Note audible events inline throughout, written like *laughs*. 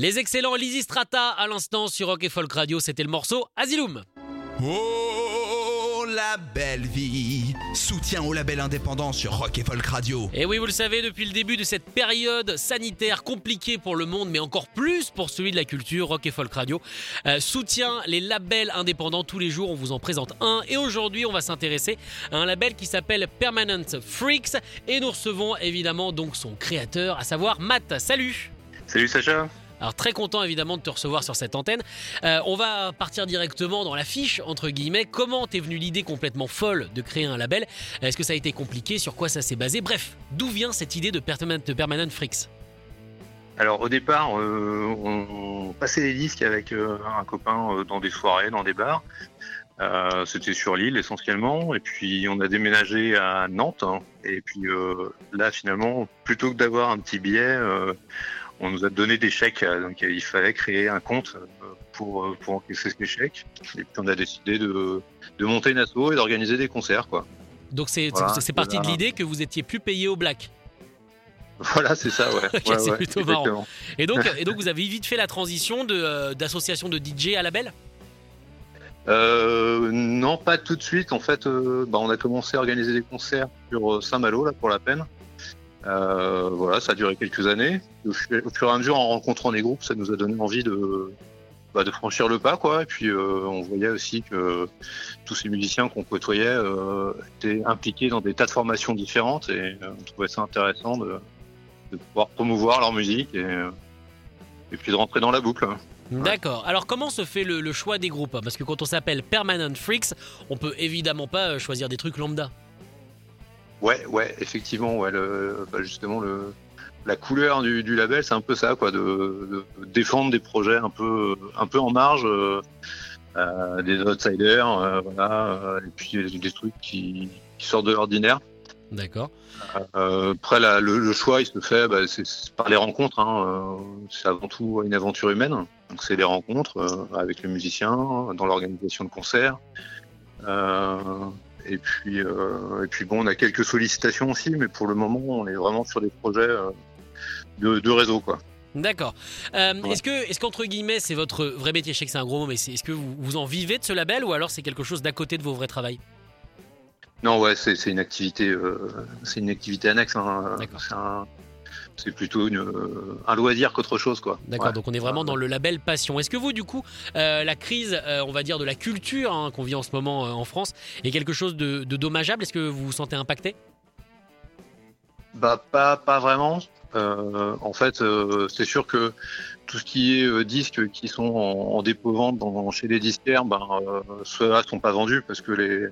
Les excellents Lizzy Strata à l'instant sur Rock et Folk Radio, c'était le morceau Asylum. Oh, la belle vie Soutien au label indépendant sur Rock et Folk Radio. Et oui, vous le savez, depuis le début de cette période sanitaire compliquée pour le monde, mais encore plus pour celui de la culture, Rock et Folk Radio euh, soutient les labels indépendants tous les jours. On vous en présente un. Et aujourd'hui, on va s'intéresser à un label qui s'appelle Permanent Freaks. Et nous recevons évidemment donc son créateur, à savoir Matt. Salut Salut Sacha alors très content évidemment de te recevoir sur cette antenne. Euh, on va partir directement dans la fiche entre guillemets. Comment t'es venue l'idée complètement folle de créer un label? Est-ce que ça a été compliqué? Sur quoi ça s'est basé? Bref, d'où vient cette idée de Permanent, Freaks Alors au départ, euh, on passait les disques avec euh, un copain dans des soirées, dans des bars. C'était sur l'île essentiellement, et puis on a déménagé à Nantes. hein. et puis là finalement, plutôt que d'avoir un petit billet, on nous a donné des chèques. euh, Donc il fallait créer un compte euh, pour euh, pour encaisser ces chèques. Et puis on a décidé de de monter une asso et d'organiser des concerts quoi. Donc c'est Voilà, parti de l'idée que vous étiez plus payé au black. Voilà, c'est ça, ouais. *laughs* C'est ouais, plutôt marrant. Et donc, *laughs* et donc vous avez vite fait la transition de, euh, d'association de DJ à label? Euh, non, pas tout de suite. En fait, euh, bah, on a commencé à organiser des concerts sur euh, Saint-Malo, là, pour la peine. Euh, voilà, ça a duré quelques années. Au fur, au fur et à mesure, en rencontrant des groupes, ça nous a donné envie de, bah, de franchir le pas, quoi. Et puis, euh, on voyait aussi que tous ces musiciens qu'on côtoyait euh, étaient impliqués dans des tas de formations différentes, et euh, on trouvait ça intéressant de, de pouvoir promouvoir leur musique et, euh, et puis de rentrer dans la boucle. D'accord. Alors comment se fait le, le choix des groupes Parce que quand on s'appelle Permanent Freaks, on peut évidemment pas choisir des trucs lambda. Ouais, ouais, effectivement, ouais, le, bah, justement le, la couleur du, du label, c'est un peu ça, quoi, de, de défendre des projets un peu, un peu en marge, euh, euh, des outsiders, euh, voilà, euh, et puis des, trucs qui, qui sortent de l'ordinaire. D'accord. Euh, après, la- le, le choix, il se fait bah, c'est c'est par les rencontres. Hein, euh, c'est avant tout une aventure humaine. Donc, c'est des rencontres euh, avec les musiciens, dans l'organisation de concerts. Et puis, euh, et puis bon, on a quelques sollicitations aussi, mais pour le moment, on est vraiment sur des projets euh, de, de réseau, quoi. D'accord. Euh, Ouais. Est-ce que, est-ce qu'entre guillemets, c'est votre vrai métier? Je sais que c'est un gros mot, mais est-ce que vous, vous en vivez de ce label ou alors c'est quelque chose d'à côté de vos vrais travails? Non, ouais, c'est une activité, euh, c'est une activité annexe. Hein, D'accord. c'est un- c'est plutôt une, euh, un loisir qu'autre chose, quoi. D'accord, Ouais. donc on est vraiment dans le label passion. Est-ce que vous, du coup, euh, la crise, euh, on va dire, de la culture hein, qu'on vit en ce moment euh, en France est quelque chose de, de dommageable? Est-ce que vous vous sentez impacté? Bah pas pas vraiment. En fait, c'est sûr que tout ce qui est disques qui sont en, en dépôt-vente chez les disquaires, ben ceux-là sont pas vendus parce que les,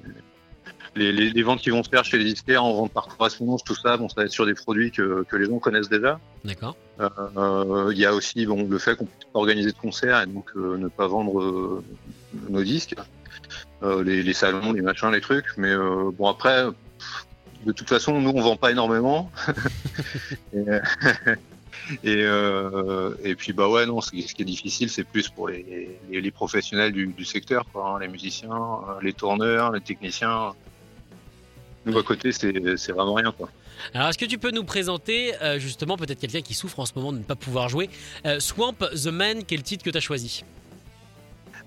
les, les, les ventes qui vont se faire chez les disquaires en vente par correspondance, tout ça, bon, ça va être sur des produits que, que les gens connaissent déjà. D'accord. Euh, Il y a aussi bon, le fait qu'on puisse pas organiser de concerts et donc euh, ne pas vendre euh, nos disques, les, les salons, les machins, les trucs. Mais bon après, pff, de toute façon, nous on vend pas énormément. *laughs* et, *laughs* et, euh, et puis bah ouais non, ce qui est difficile, c'est plus pour les, les, les professionnels du, du secteur, quoi, hein, les musiciens, les tourneurs, les techniciens. Nous à côté, c'est vraiment rien quoi. Alors, est-ce que tu peux nous présenter euh, justement peut-être quelqu'un qui souffre en ce moment de ne pas pouvoir jouer Euh, Swamp the Man, quel titre que tu as choisi?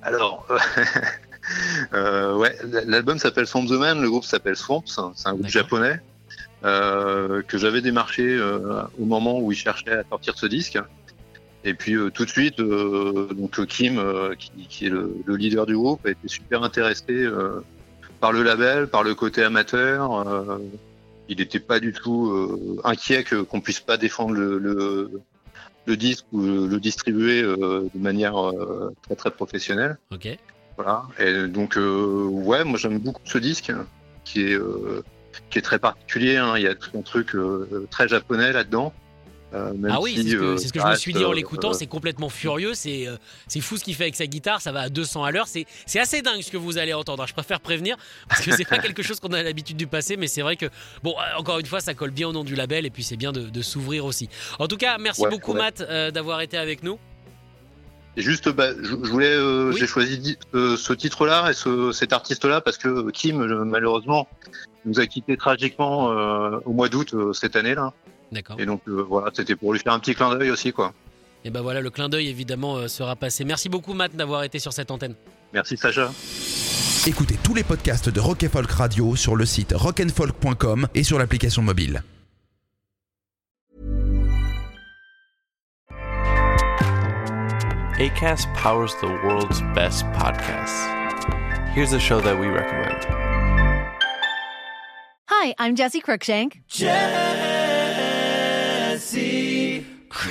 Alors, euh, *laughs* ouais, l'album s'appelle Swamp the Man, le groupe s'appelle Swamp, c'est un, c'est un groupe japonais que j'avais démarché au moment où ils cherchaient à sortir ce disque. Et puis euh, tout de suite, euh, donc Kim, euh, qui, qui est le, le leader du groupe, a été super intéressé par le label, par le côté amateur. euh, il n'était pas du tout euh, inquiet que qu'on puisse pas défendre le, le, le disque ou le, le distribuer euh, de manière euh, très très professionnelle. Ok. Voilà. Et donc, euh, ouais, moi j'aime beaucoup ce disque qui est, euh, qui est très particulier. hein. Il y a tout un truc euh, très japonais là-dedans. Euh, Ah oui, si, c'est ce que, euh, c'est ce que je me suis dit en euh, l'écoutant, euh, c'est complètement furieux, c'est c'est fou ce qu'il fait avec sa guitare, ça va à 200 à l'heure, c'est c'est assez dingue ce que vous allez entendre, je préfère prévenir, parce que c'est pas quelque chose qu'on a l'habitude du passer, mais c'est vrai que, bon, encore une fois, ça colle bien au nom du label, et puis c'est bien de, de s'ouvrir aussi. En tout cas, merci Ouais, beaucoup ouais. Matt d'avoir été avec nous. Et juste, bah, je, je voulais, Oui. j'ai choisi ce titre-là et ce, cet artiste-là parce que Kim, malheureusement, nous a quitté tragiquement au mois d'août cette année-là. D'accord. Et donc euh, voilà, c'était pour lui faire un petit clin d'œil aussi, quoi. Et ben voilà, le clin d'œil évidemment euh, sera passé. Merci beaucoup Matt d'avoir été sur cette antenne. Merci Sacha. Écoutez tous les podcasts de Rock and Folk Radio sur le site rockandfolk.com et sur l'application mobile. ACAST powers the world's best podcasts. Here's a show that we recommend. Hi, I'm Jesse Cruikshank. Jesse